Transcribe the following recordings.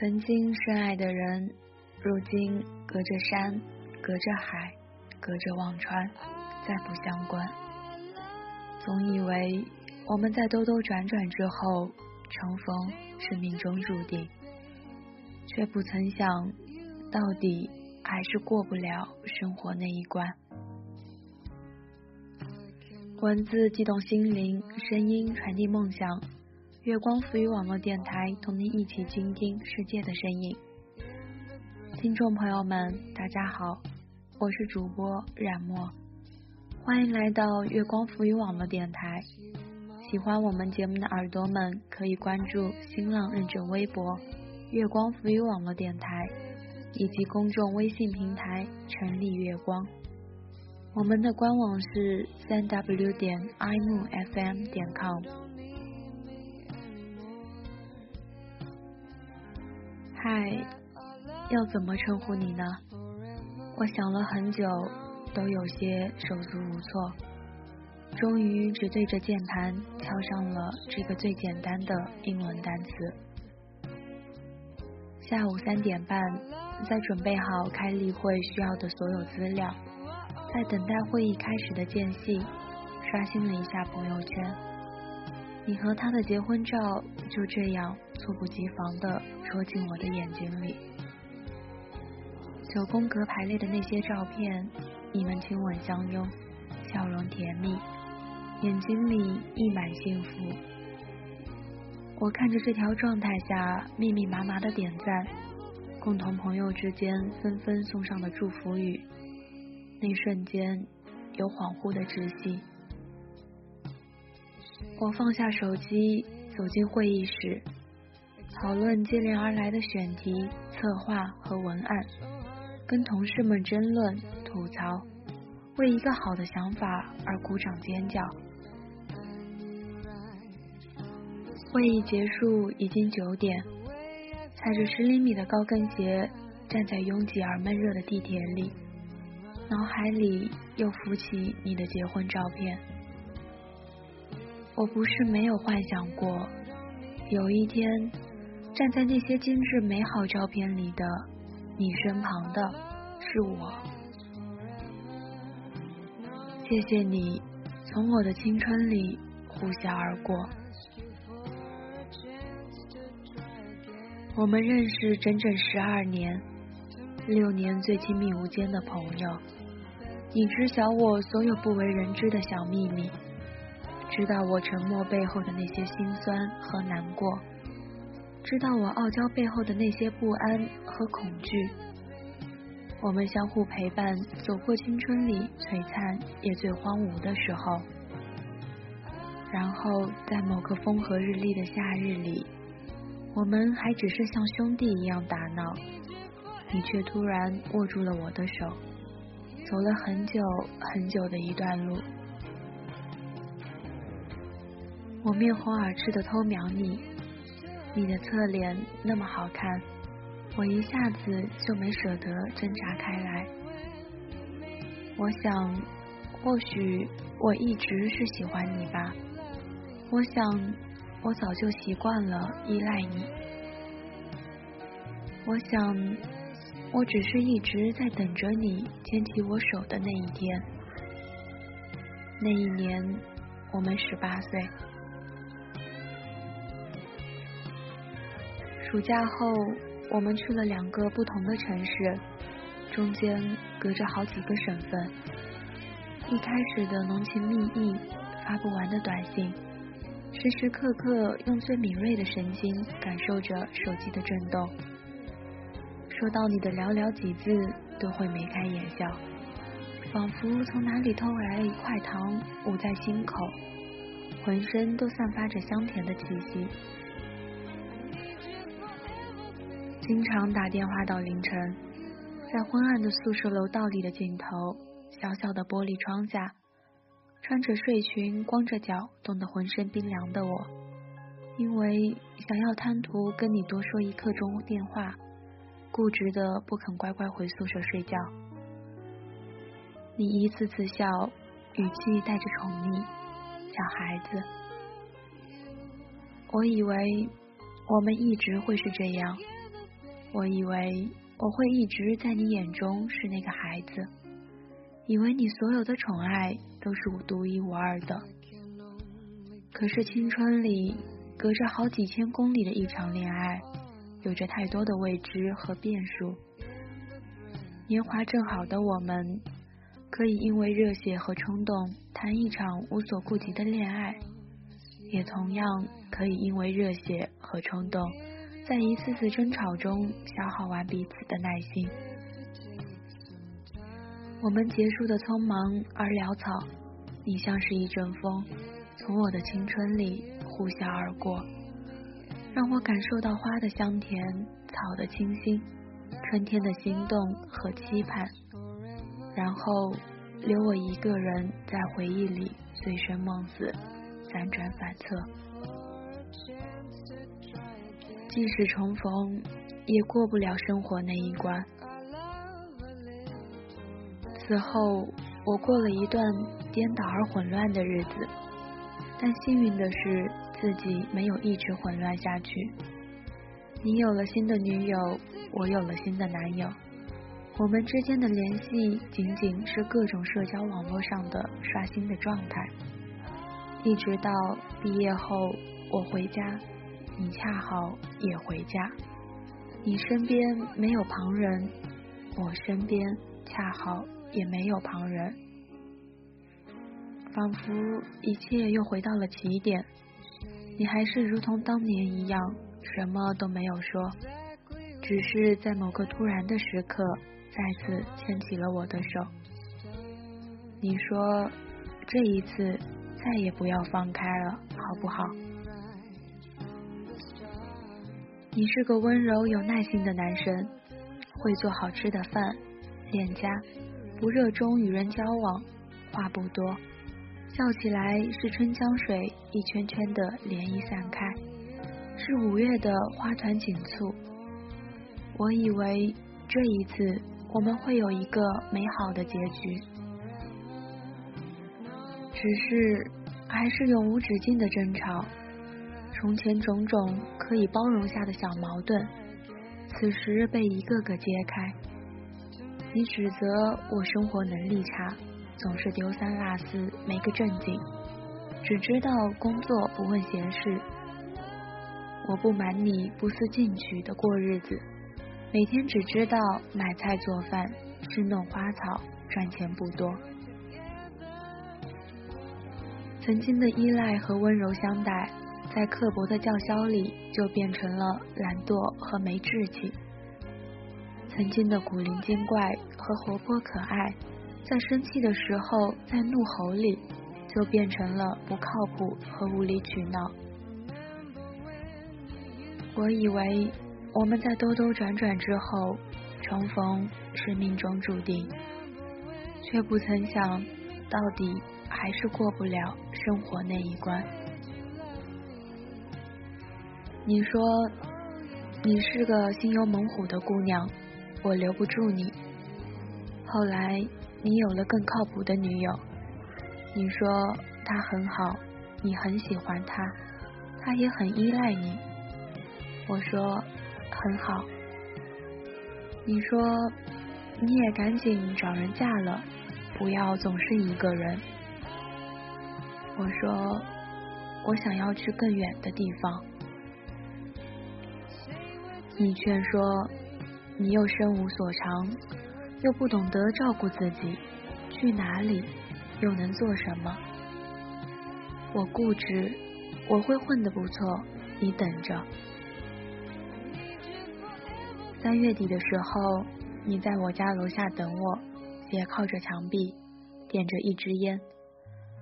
曾经深爱的人，如今隔着山，隔着海，隔着忘川，再不相关。总以为我们在兜兜转转之后重逢是命中注定，却不曾想到底还是过不了生活那一关。文字激动心灵，声音传递梦想。月光浮语网络电台，同您一起倾听世界的声音。听众朋友们，大家好，我是主播冉墨，欢迎来到月光浮语网络电台。喜欢我们节目的耳朵们，可以关注新浪认证微博“月光浮语网络电台”以及公众微信平台“成立月光”。我们的官网是三 w 点 i m fm 点 com。嗨，要怎么称呼你呢？我想了很久，都有些手足无措，终于只对着键盘敲上了这个最简单的英文单词。下午三点半，在准备好开例会需要的所有资料，在等待会议开始的间隙，刷新了一下朋友圈。你和他的结婚照就这样猝不及防地戳进我的眼睛里。九宫格排列的那些照片，你们亲吻相拥，笑容甜蜜，眼睛里溢满幸福。我看着这条状态下密密麻麻的点赞，共同朋友之间纷纷送上的祝福语，那瞬间有恍惚的窒息。我放下手机，走进会议室，讨论接连而来的选题、策划和文案，跟同事们争论、吐槽，为一个好的想法而鼓掌尖叫。会议结束已经九点，踩着十厘米的高跟鞋，站在拥挤而闷热的地铁里，脑海里又浮起你的结婚照片。我不是没有幻想过，有一天站在那些精致美好照片里的你身旁的是我。谢谢你从我的青春里呼啸而过。我们认识整整十二年，六年最亲密无间的朋友。你知晓我所有不为人知的小秘密。知道我沉默背后的那些心酸和难过，知道我傲娇背后的那些不安和恐惧。我们相互陪伴，走过青春里璀璨也最荒芜的时候。然后在某个风和日丽的夏日里，我们还只是像兄弟一样打闹，你却突然握住了我的手，走了很久很久的一段路。我面红耳赤的偷瞄你，你的侧脸那么好看，我一下子就没舍得挣扎开来。我想，或许我一直是喜欢你吧。我想，我早就习惯了依赖你。我想，我只是一直在等着你牵起我手的那一天。那一年，我们十八岁。暑假后，我们去了两个不同的城市，中间隔着好几个省份。一开始的浓情蜜意，发不完的短信，时时刻刻用最敏锐的神经感受着手机的震动。说到你的寥寥几字，都会眉开眼笑，仿佛从哪里偷来了一块糖，捂在心口，浑身都散发着香甜的气息。经常打电话到凌晨，在昏暗的宿舍楼道里的尽头，小小的玻璃窗下，穿着睡裙、光着脚、冻得浑身冰凉的我，因为想要贪图跟你多说一刻钟电话，固执的不肯乖乖回宿舍睡觉。你一次次笑，语气带着宠溺，小孩子。我以为我们一直会是这样。我以为我会一直在你眼中是那个孩子，以为你所有的宠爱都是我独一无二的。可是青春里，隔着好几千公里的一场恋爱，有着太多的未知和变数。年华正好的我们，可以因为热血和冲动谈一场无所顾及的恋爱，也同样可以因为热血和冲动，在一次次争吵中消耗完彼此的耐心。我们结束的匆忙而潦草，你像是一阵风，从我的青春里呼啸而过，让我感受到花的香甜，草的清新。春天的心动和期盼，然后留我一个人在回忆里醉生梦死，辗转反侧。即使重逢，也过不了生活那一关。此后，我过了一段颠倒而混乱的日子，但幸运的是，自己没有一直混乱下去。你有了新的女友。我有了新的男友，我们之间的联系仅仅是各种社交网络上的刷新的状态。一直到毕业后，我回家，你恰好也回家，你身边没有旁人，我身边恰好也没有旁人，仿佛一切又回到了起点。你还是如同当年一样，什么都没有说。只是在某个突然的时刻，再次牵起了我的手。你说，这一次再也不要放开了，好不好？你是个温柔有耐心的男生，会做好吃的饭，恋家，不热衷与人交往，话不多，笑起来是春江水一圈圈的涟漪散开，是五月的花团锦簇。我以为这一次我们会有一个美好的结局，只是还是永无止境的争吵。从前种种可以包容下的小矛盾，此时被一个个揭开。你指责我生活能力差，总是丢三落四没个正经，只知道工作不问闲事。我不瞒你，不思进取的过日子。每天只知道买菜做饭、侍弄花草，赚钱不多。曾经的依赖和温柔相待，在刻薄的叫嚣里就变成了懒惰和没志气。曾经的古灵精怪和活泼可爱，在生气的时候，在怒吼里就变成了不靠谱和无理取闹。我以为。我们在兜兜转转之后重逢是命中注定，却不曾想到底还是过不了生活那一关。你说你是个心有猛虎的姑娘，我留不住你。后来你有了更靠谱的女友，你说她很好，你很喜欢她，她也很依赖你。我说。很好，你说你也赶紧找人嫁了，不要总是一个人。我说我想要去更远的地方。你劝说你又身无所长，又不懂得照顾自己，去哪里又能做什么？我固执，我会混得不错，你等着。三月底的时候，你在我家楼下等我，斜靠着墙壁，点着一支烟，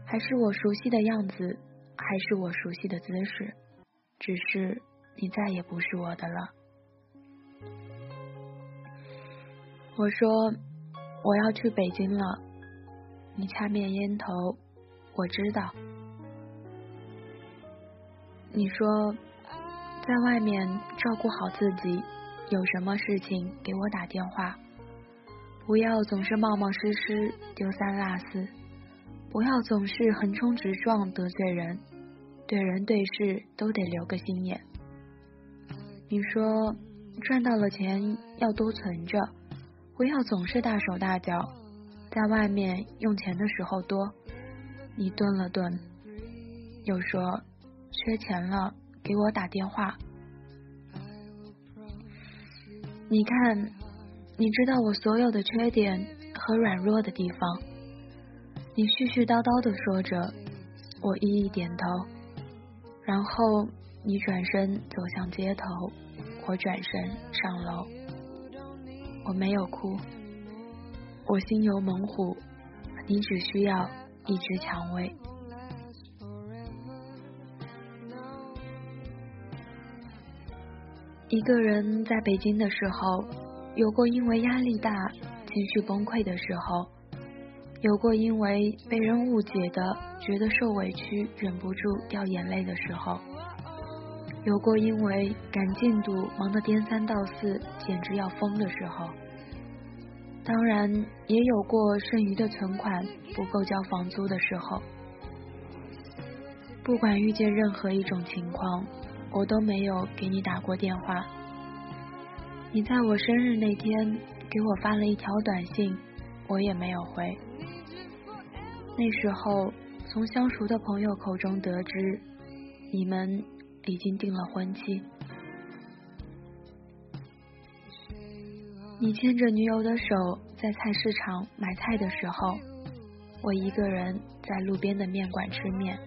还是我熟悉的样子，还是我熟悉的姿势，只是你再也不是我的了。我说我要去北京了，你掐灭烟头，我知道。你说在外面照顾好自己。有什么事情给我打电话，不要总是冒冒失失、丢三落四，不要总是横冲直撞得罪人，对人对事都得留个心眼。你说赚到了钱要多存着，不要总是大手大脚，在外面用钱的时候多。你顿了顿，又说：“缺钱了，给我打电话。”你看，你知道我所有的缺点和软弱的地方。你絮絮叨叨的说着，我一一点头，然后你转身走向街头。我转身上楼，我没有哭，我心有猛虎，你只需要一只蔷薇。一个人在北京的时候，有过因为压力大情绪崩溃的时候，有过因为被人误解的觉得受委屈忍不住掉眼泪的时候。有过因为赶进度忙得颠三倒四，简直要疯的时候，当然也有过剩余的存款不够交房租的时候。不管遇见任何一种情况，我都没有给你打过电话。你在我生日那天给我发了一条短信，我也没有回。那时候从相熟的朋友口中得知，你们。已经定了婚期。你牵着女友的手在菜市场买菜的时候，我一个人在路边的面馆吃面。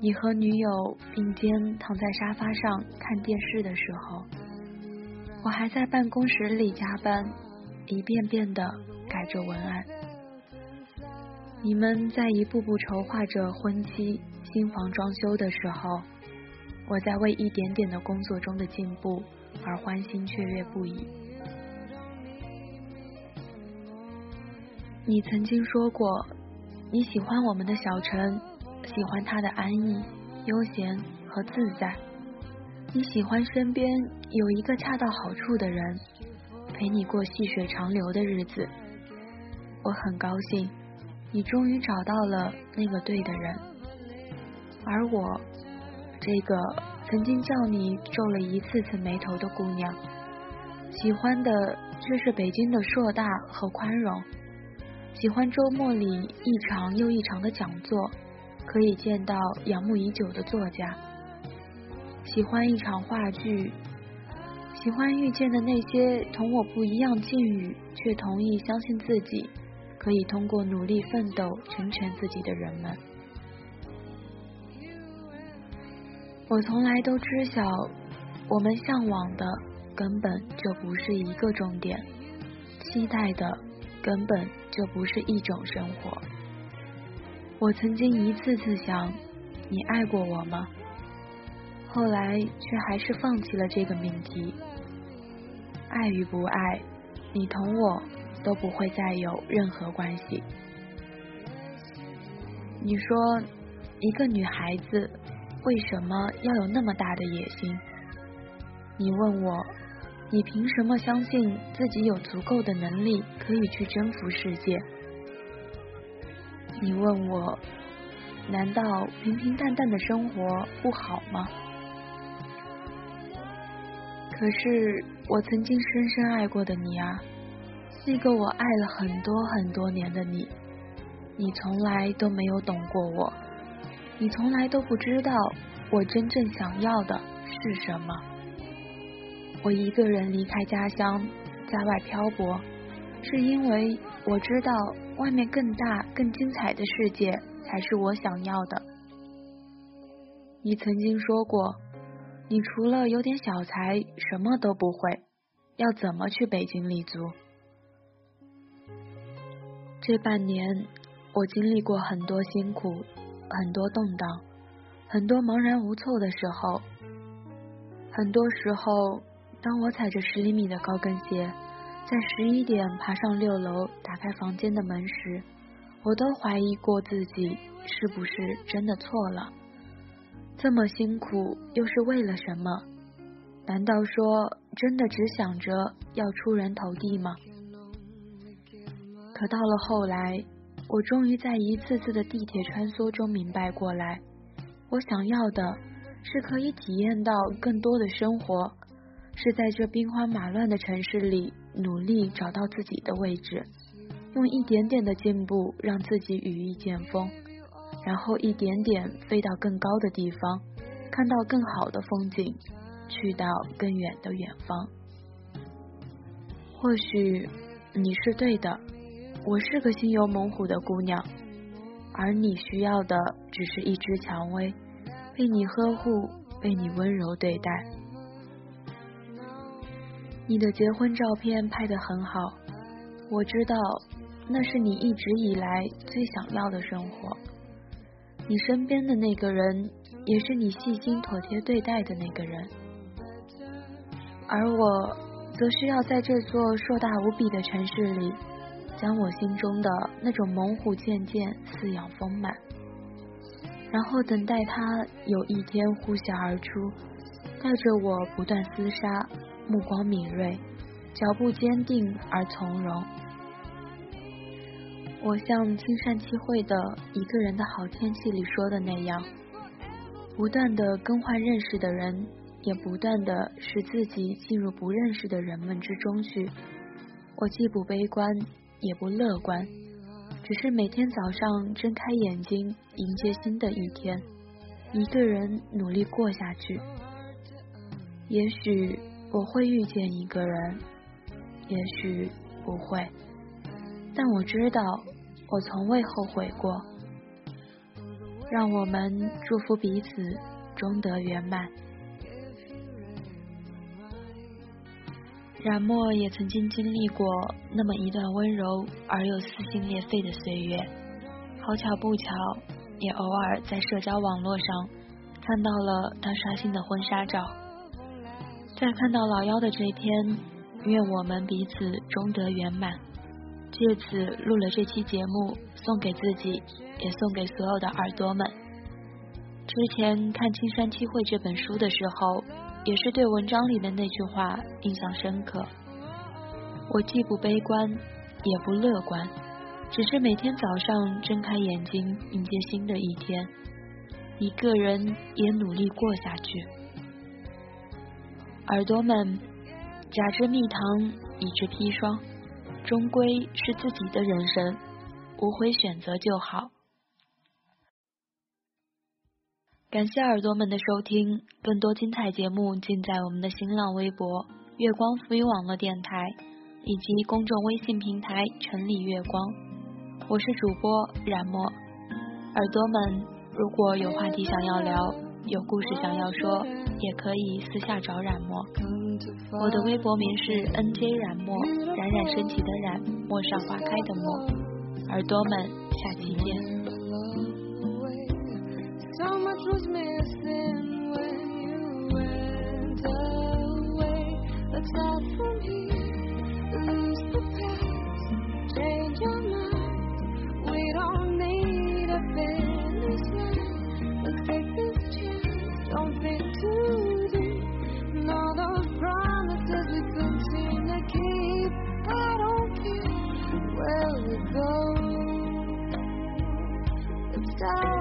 你和女友并肩躺在沙发上看电视的时候，我还在办公室里加班，一遍遍的改着文案。你们在一步步筹划着婚期。新房装修的时候，我在为一点点的工作中的进步而欢欣雀跃不已。你曾经说过，你喜欢我们的小城，喜欢它的安逸、悠闲和自在。你喜欢身边有一个恰到好处的人，陪你过细水长流的日子。我很高兴，你终于找到了那个对的人。而我，这个曾经叫你皱了一次次眉头的姑娘，喜欢的却是北京的硕大和宽容，喜欢周末里一场又一场的讲座，可以见到仰慕已久的作家，喜欢一场话剧，喜欢遇见的那些同我不一样境遇却同意相信自己可以通过努力奋斗成全自己的人们。我从来都知晓，我们向往的根本就不是一个终点，期待的根本就不是一种生活。我曾经一次次想，你爱过我吗？后来却还是放弃了这个命题。爱与不爱，你同我都不会再有任何关系。你说，一个女孩子。为什么要有那么大的野心？你问我，你凭什么相信自己有足够的能力可以去征服世界？你问我，难道平平淡淡的生活不好吗？可是我曾经深深爱过的你啊，那个我爱了很多很多年的你，你从来都没有懂过我。你从来都不知道我真正想要的是什么。我一个人离开家乡，在外漂泊，是因为我知道外面更大、更精彩的世界才是我想要的。你曾经说过，你除了有点小才，什么都不会，要怎么去北京立足？这半年，我经历过很多辛苦。很多动荡，很多茫然无措的时候，很多时候，当我踩着十厘米的高跟鞋，在十一点爬上六楼，打开房间的门时，我都怀疑过自己是不是真的错了。这么辛苦又是为了什么？难道说真的只想着要出人头地吗？可到了后来。我终于在一次次的地铁穿梭中明白过来，我想要的是可以体验到更多的生活，是在这兵荒马乱的城市里努力找到自己的位置，用一点点的进步让自己羽翼渐丰，然后一点点飞到更高的地方，看到更好的风景，去到更远的远方。或许你是对的，我是个心有猛虎的姑娘，而你需要的只是一只蔷薇，被你呵护，被你温柔对待。你的结婚照片拍得很好，我知道那是你一直以来最想要的生活。你身边的那个人，也是你细心妥帖对待的那个人。而我，则需要在这座硕大无比的城市里，将我心中的那种猛虎渐渐饲养丰满，然后等待它有一天呼啸而出，带着我不断厮杀。目光敏锐，脚步坚定而从容。我像青山七会的《一个人的好天气》里说的那样，不断的更换认识的人，也不断的使自己进入不认识的人们之中去。我既不悲观，也不乐观，只是每天早上睁开眼睛，迎接新的一天，一个人努力过下去。也许。我会遇见一个人，也许不会，但我知道我从未后悔过。让我们祝福彼此终得圆满。冉墨也曾经经历过那么一段温柔而又撕心裂肺的岁月，好巧不巧，也偶尔在社交网络上看到了他刷新的婚纱照。在看到老幺的这天，愿我们彼此终得圆满。借此录了这期节目，送给自己，也送给所有的耳朵们。之前看《青山七惠》这本书的时候，也是对文章里的那句话印象深刻。我既不悲观，也不乐观，只是每天早上睁开眼睛，迎接新的一天，一个人也努力过下去。耳朵们，假之蜜糖，以之砒霜，终归是自己的人生，无悔选择就好。感谢耳朵们的收听，更多精彩节目尽在我们的新浪微博“月光浮云网络电台”以及公众微信平台“城里月光”。我是主播冉墨，耳朵们，如果有话题想要聊。有故事想要说，也可以私下找冉墨。我的微博名是 N J 冉墨，冉冉升起的冉，陌上花开的陌。耳朵们，下期见。so much was missing when you went away. Let's start from here, lose the past, change your mind. We don't need a finish line. Let's take this chance, don't think too deep. And all those promises we couldn't seem to keep. I don't care where we go. Let's start.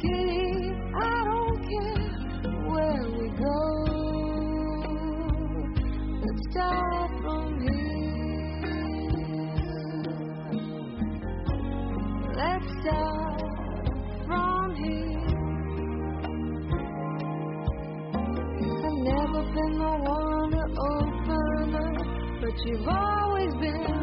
Kitty, I don't care where we go. Let's start from here. Let's start from here. I've never been the one to open up, but you've always been.